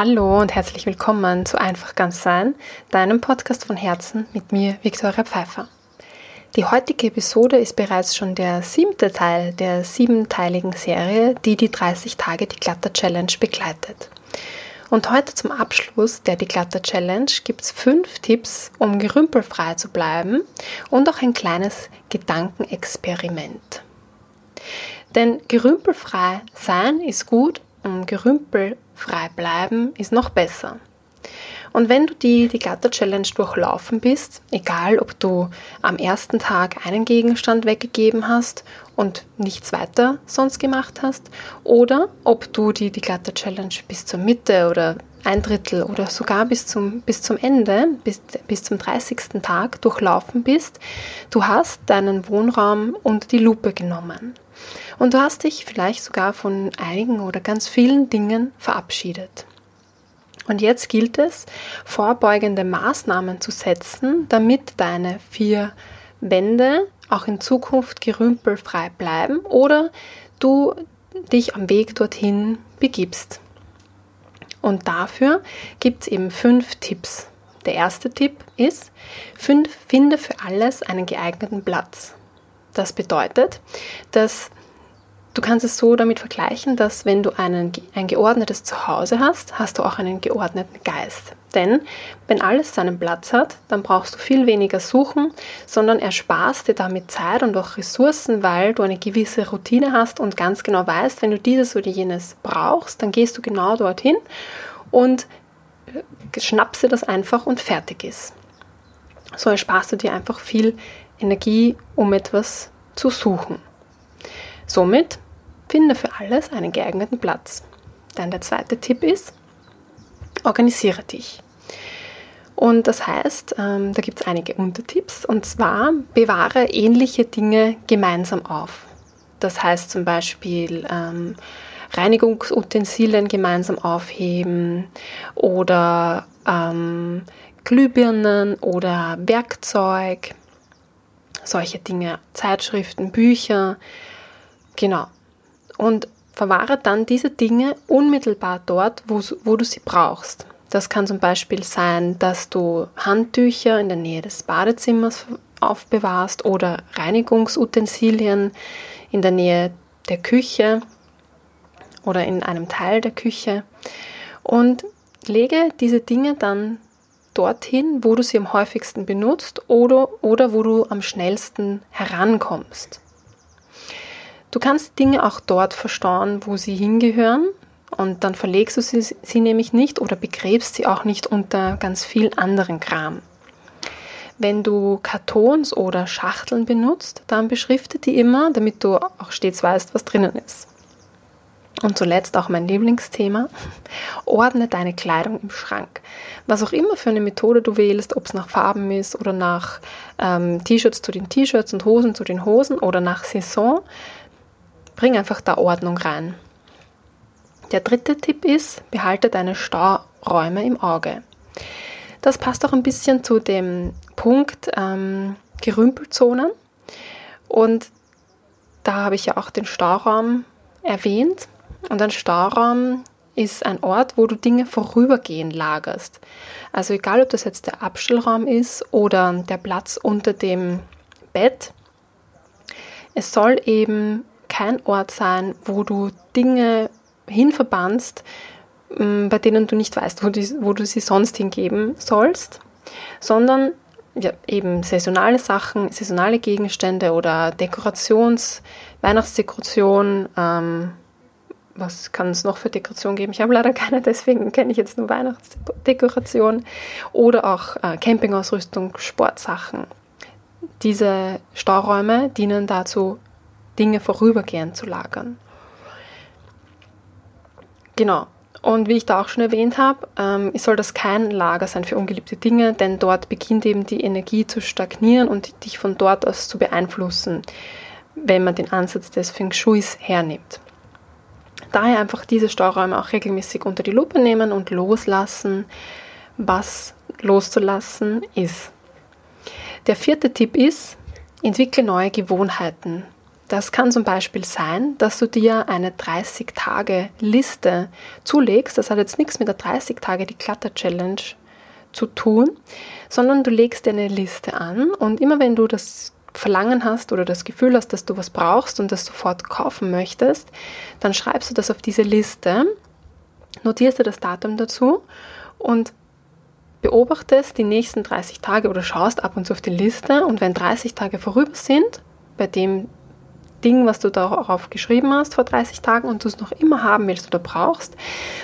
Hallo und herzlich willkommen zu Einfach ganz sein, deinem Podcast von Herzen mit mir, Viktoria Pfeiffer. Die heutige Episode ist bereits schon der siebte Teil der siebenteiligen Serie, die die 30 Tage die Glatter Challenge begleitet. Und heute zum Abschluss der Declutter Challenge gibt es fünf Tipps, um gerümpelfrei zu bleiben und auch ein kleines Gedankenexperiment. Denn gerümpelfrei sein ist gut, um gerümpelfrei bleiben ist noch besser. Und wenn du die, die Glatter Challenge durchlaufen bist, egal ob du am ersten Tag einen Gegenstand weggegeben hast und nichts weiter sonst gemacht hast, oder ob du die, die Glatter Challenge bis zur Mitte oder ein Drittel oder sogar bis zum, bis zum Ende, bis, bis zum 30. Tag durchlaufen bist, du hast deinen Wohnraum unter die Lupe genommen. Und du hast dich vielleicht sogar von einigen oder ganz vielen Dingen verabschiedet. Und jetzt gilt es, vorbeugende Maßnahmen zu setzen, damit deine vier Wände auch in Zukunft gerümpelfrei bleiben oder du dich am Weg dorthin begibst. Und dafür gibt es eben fünf Tipps. Der erste Tipp ist, finde für alles einen geeigneten Platz. Das bedeutet, dass Du kannst es so damit vergleichen, dass wenn du einen, ein geordnetes Zuhause hast, hast du auch einen geordneten Geist. Denn wenn alles seinen Platz hat, dann brauchst du viel weniger suchen, sondern ersparst dir damit Zeit und auch Ressourcen, weil du eine gewisse Routine hast und ganz genau weißt, wenn du dieses oder jenes brauchst, dann gehst du genau dorthin und äh, schnappst dir das einfach und fertig ist. So ersparst du dir einfach viel Energie, um etwas zu suchen. Somit Finde für alles einen geeigneten Platz. Dann der zweite Tipp ist, organisiere dich. Und das heißt, ähm, da gibt es einige Untertipps. Und zwar bewahre ähnliche Dinge gemeinsam auf. Das heißt zum Beispiel ähm, Reinigungsutensilien gemeinsam aufheben oder ähm, Glühbirnen oder Werkzeug, solche Dinge, Zeitschriften, Bücher. Genau, und verwahre dann diese Dinge unmittelbar dort, wo, wo du sie brauchst. Das kann zum Beispiel sein, dass du Handtücher in der Nähe des Badezimmers aufbewahrst oder Reinigungsutensilien in der Nähe der Küche oder in einem Teil der Küche und lege diese Dinge dann dorthin, wo du sie am häufigsten benutzt oder, oder wo du am schnellsten herankommst. Du kannst Dinge auch dort verstauen, wo sie hingehören und dann verlegst du sie, sie nämlich nicht oder begräbst sie auch nicht unter ganz viel anderen Kram. Wenn du Kartons oder Schachteln benutzt, dann beschrifte die immer, damit du auch stets weißt, was drinnen ist. Und zuletzt auch mein Lieblingsthema, ordne deine Kleidung im Schrank. Was auch immer für eine Methode du wählst, ob es nach Farben ist oder nach ähm, T-Shirts zu den T-Shirts und Hosen zu den Hosen oder nach Saison, Bring einfach da Ordnung rein. Der dritte Tipp ist, behalte deine Stauräume im Auge. Das passt auch ein bisschen zu dem Punkt ähm, Gerümpelzonen. Und da habe ich ja auch den Stauraum erwähnt. Und ein Stauraum ist ein Ort, wo du Dinge vorübergehend lagerst. Also egal, ob das jetzt der Abstellraum ist oder der Platz unter dem Bett, es soll eben kein Ort sein, wo du Dinge hinverbannst, mm, bei denen du nicht weißt, wo, die, wo du sie sonst hingeben sollst, sondern ja, eben saisonale Sachen, saisonale Gegenstände oder Dekorations, Weihnachtsdekoration. Ähm, was kann es noch für Dekoration geben? Ich habe leider keine, deswegen kenne ich jetzt nur Weihnachtsdekoration. Oder auch äh, Campingausrüstung, Sportsachen. Diese Stauräume dienen dazu, Dinge vorübergehend zu lagern. Genau. Und wie ich da auch schon erwähnt habe, ähm, soll das kein Lager sein für ungeliebte Dinge, denn dort beginnt eben die Energie zu stagnieren und dich von dort aus zu beeinflussen, wenn man den Ansatz des Feng Shuis hernimmt. Daher einfach diese Stauräume auch regelmäßig unter die Lupe nehmen und loslassen, was loszulassen ist. Der vierte Tipp ist, entwickle neue Gewohnheiten Das kann zum Beispiel sein, dass du dir eine 30-Tage-Liste zulegst. Das hat jetzt nichts mit der 30-Tage-Die-Klatter-Challenge zu tun, sondern du legst dir eine Liste an und immer wenn du das Verlangen hast oder das Gefühl hast, dass du was brauchst und das sofort kaufen möchtest, dann schreibst du das auf diese Liste, notierst dir das Datum dazu und beobachtest die nächsten 30 Tage oder schaust ab und zu auf die Liste und wenn 30 Tage vorüber sind, bei dem Ding, was du darauf geschrieben hast vor 30 Tagen und du es noch immer haben willst oder brauchst,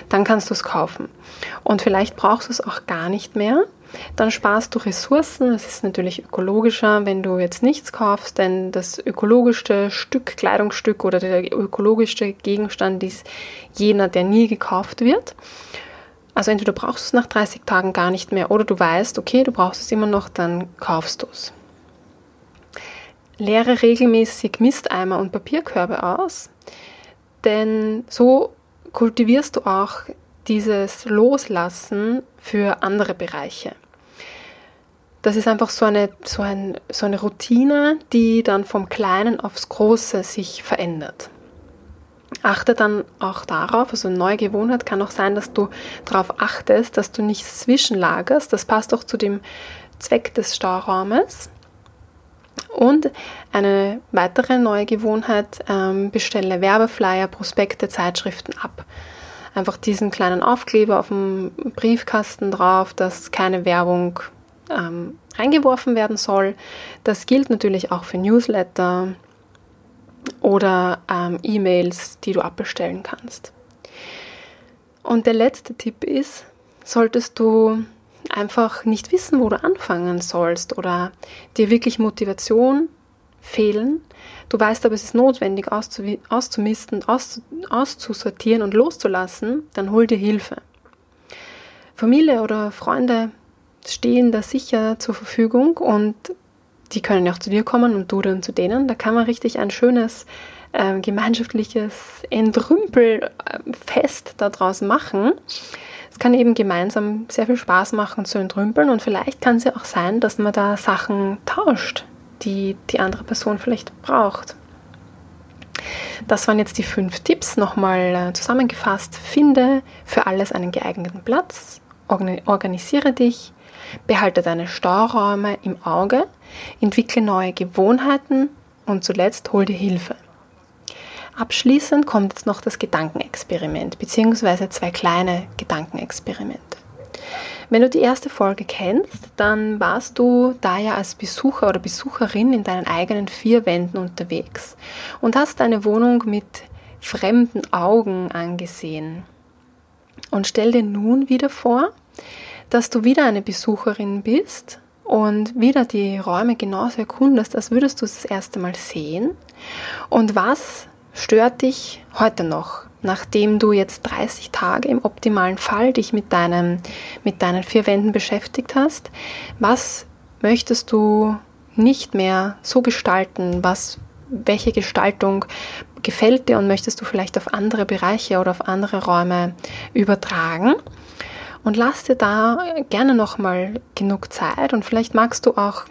dann kannst du es kaufen. Und vielleicht brauchst du es auch gar nicht mehr. Dann sparst du Ressourcen. Es ist natürlich ökologischer, wenn du jetzt nichts kaufst, denn das ökologischste Stück, Kleidungsstück oder der ökologischste Gegenstand ist jener, der nie gekauft wird. Also entweder brauchst du es nach 30 Tagen gar nicht mehr oder du weißt, okay, du brauchst es immer noch, dann kaufst du es. Leere regelmäßig Misteimer und Papierkörbe aus, denn so kultivierst du auch dieses Loslassen für andere Bereiche. Das ist einfach so eine, so, ein, so eine Routine, die dann vom Kleinen aufs Große sich verändert. Achte dann auch darauf, also eine neue Gewohnheit kann auch sein, dass du darauf achtest, dass du nichts zwischenlagerst. Das passt auch zu dem Zweck des Stauraumes. Und eine weitere neue Gewohnheit, ähm, bestelle Werbeflyer, Prospekte, Zeitschriften ab. Einfach diesen kleinen Aufkleber auf dem Briefkasten drauf, dass keine Werbung ähm, reingeworfen werden soll. Das gilt natürlich auch für Newsletter oder ähm, E-Mails, die du abbestellen kannst. Und der letzte Tipp ist, solltest du einfach nicht wissen, wo du anfangen sollst oder dir wirklich Motivation fehlen. Du weißt aber, es ist notwendig auszumisten, aus, auszusortieren und loszulassen, dann hol dir Hilfe. Familie oder Freunde stehen da sicher zur Verfügung und die können auch zu dir kommen und du dann zu denen. Da kann man richtig ein schönes äh, gemeinschaftliches Entrümpelfest daraus machen. Es kann eben gemeinsam sehr viel Spaß machen zu entrümpeln und vielleicht kann es ja auch sein, dass man da Sachen tauscht, die die andere Person vielleicht braucht. Das waren jetzt die fünf Tipps. Nochmal äh, zusammengefasst. Finde für alles einen geeigneten Platz. Organisiere dich. Behalte deine Stauräume im Auge. Entwickle neue Gewohnheiten. Und zuletzt hol dir Hilfe. Abschließend kommt jetzt noch das Gedankenexperiment, beziehungsweise zwei kleine Gedankenexperimente. Wenn du die erste Folge kennst, dann warst du da ja als Besucher oder Besucherin in deinen eigenen vier Wänden unterwegs und hast deine Wohnung mit fremden Augen angesehen. Und stell dir nun wieder vor, dass du wieder eine Besucherin bist und wieder die Räume genauso erkundest, als würdest du es das erste Mal sehen. Und was stört dich heute noch, nachdem du jetzt 30 Tage im optimalen Fall dich mit, deinem, mit deinen vier Wänden beschäftigt hast? Was möchtest du nicht mehr so gestalten? Was, welche Gestaltung gefällt dir und möchtest du vielleicht auf andere Bereiche oder auf andere Räume übertragen? Und lass dir da gerne nochmal genug Zeit und vielleicht magst du auch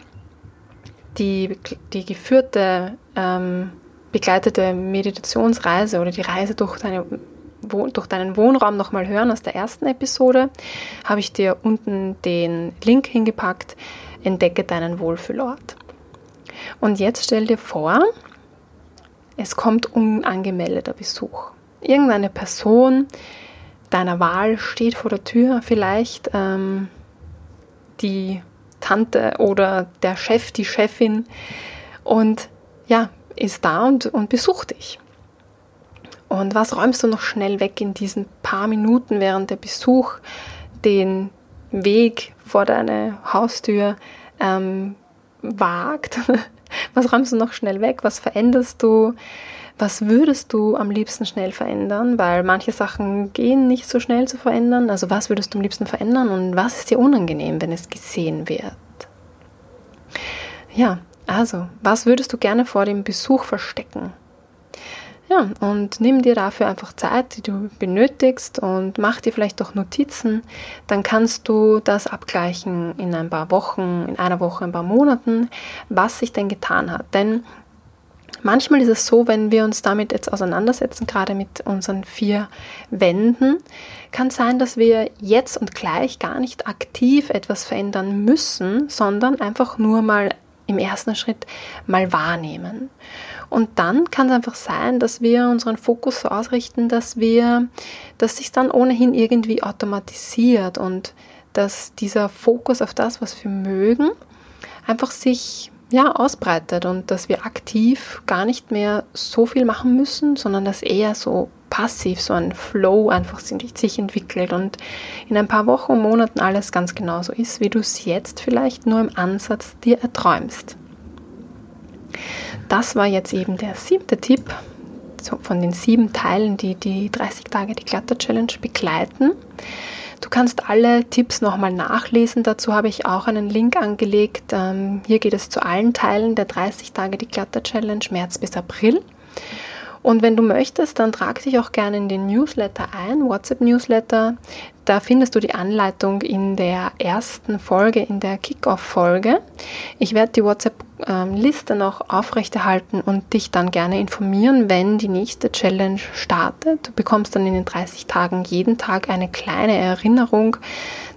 die, die geführte ähm, begleitete Meditationsreise oder die Reise durch, deine, durch deinen Wohnraum nochmal hören aus der ersten Episode, habe ich dir unten den Link hingepackt, entdecke deinen Wohlfühlort. Und jetzt stell dir vor, es kommt unangemeldeter Besuch. Irgendeine Person deiner Wahl steht vor der Tür, vielleicht ähm, die Tante oder der Chef, die Chefin. Und ja, ist da und, und besucht dich. Und was räumst du noch schnell weg in diesen paar Minuten, während der Besuch den Weg vor deine Haustür ähm, wagt? Was räumst du noch schnell weg? Was veränderst du? Was würdest du am liebsten schnell verändern? Weil manche Sachen gehen nicht so schnell zu verändern. Also was würdest du am liebsten verändern und was ist dir unangenehm, wenn es gesehen wird? Ja, also, was würdest du gerne vor dem Besuch verstecken? Ja, und nimm dir dafür einfach Zeit, die du benötigst und mach dir vielleicht doch Notizen. Dann kannst du das abgleichen in ein paar Wochen, in einer Woche, ein paar Monaten, was sich denn getan hat. Denn Manchmal ist es so, wenn wir uns damit jetzt auseinandersetzen, gerade mit unseren vier Wänden, kann sein, dass wir jetzt und gleich gar nicht aktiv etwas verändern müssen, sondern einfach nur mal im ersten Schritt mal wahrnehmen. Und dann kann es einfach sein, dass wir unseren Fokus so ausrichten, dass wir, dass sich dann ohnehin irgendwie automatisiert und dass dieser Fokus auf das, was wir mögen, einfach sich ja, ausbreitet und dass wir aktiv gar nicht mehr so viel machen müssen, sondern dass eher so passiv, so ein Flow einfach sich entwickelt und in ein paar Wochen und Monaten alles ganz genauso ist, wie du es jetzt vielleicht nur im Ansatz dir erträumst. Das war jetzt eben der siebte Tipp von den sieben Teilen, die die 30 Tage die Glatter Challenge begleiten. Du kannst alle Tipps nochmal nachlesen. Dazu habe ich auch einen Link angelegt. Ähm, hier geht es zu allen Teilen der 30 Tage die Glatter Challenge, März bis April. Und wenn du möchtest, dann trag dich auch gerne in den Newsletter ein, WhatsApp-Newsletter. Da findest du die Anleitung in der ersten Folge, in der Kickoff-Folge. Ich werde die WhatsApp-Liste noch aufrechterhalten und dich dann gerne informieren, wenn die nächste Challenge startet. Du bekommst dann in den 30 Tagen jeden Tag eine kleine Erinnerung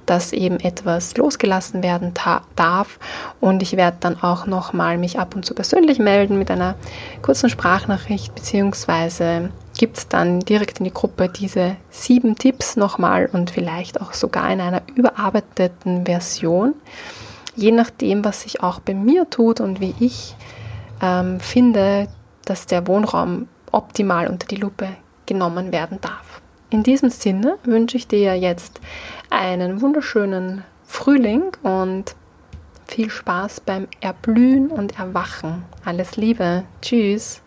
dass eben etwas losgelassen werden darf. Und ich werde dann auch nochmal mich ab und zu persönlich melden mit einer kurzen Sprachnachricht, beziehungsweise gibt es dann direkt in die Gruppe diese sieben Tipps nochmal und vielleicht auch sogar in einer überarbeiteten Version, je nachdem, was sich auch bei mir tut und wie ich ähm, finde, dass der Wohnraum optimal unter die Lupe genommen werden darf. In diesem Sinne wünsche ich dir jetzt einen wunderschönen Frühling und viel Spaß beim Erblühen und Erwachen. Alles Liebe. Tschüss.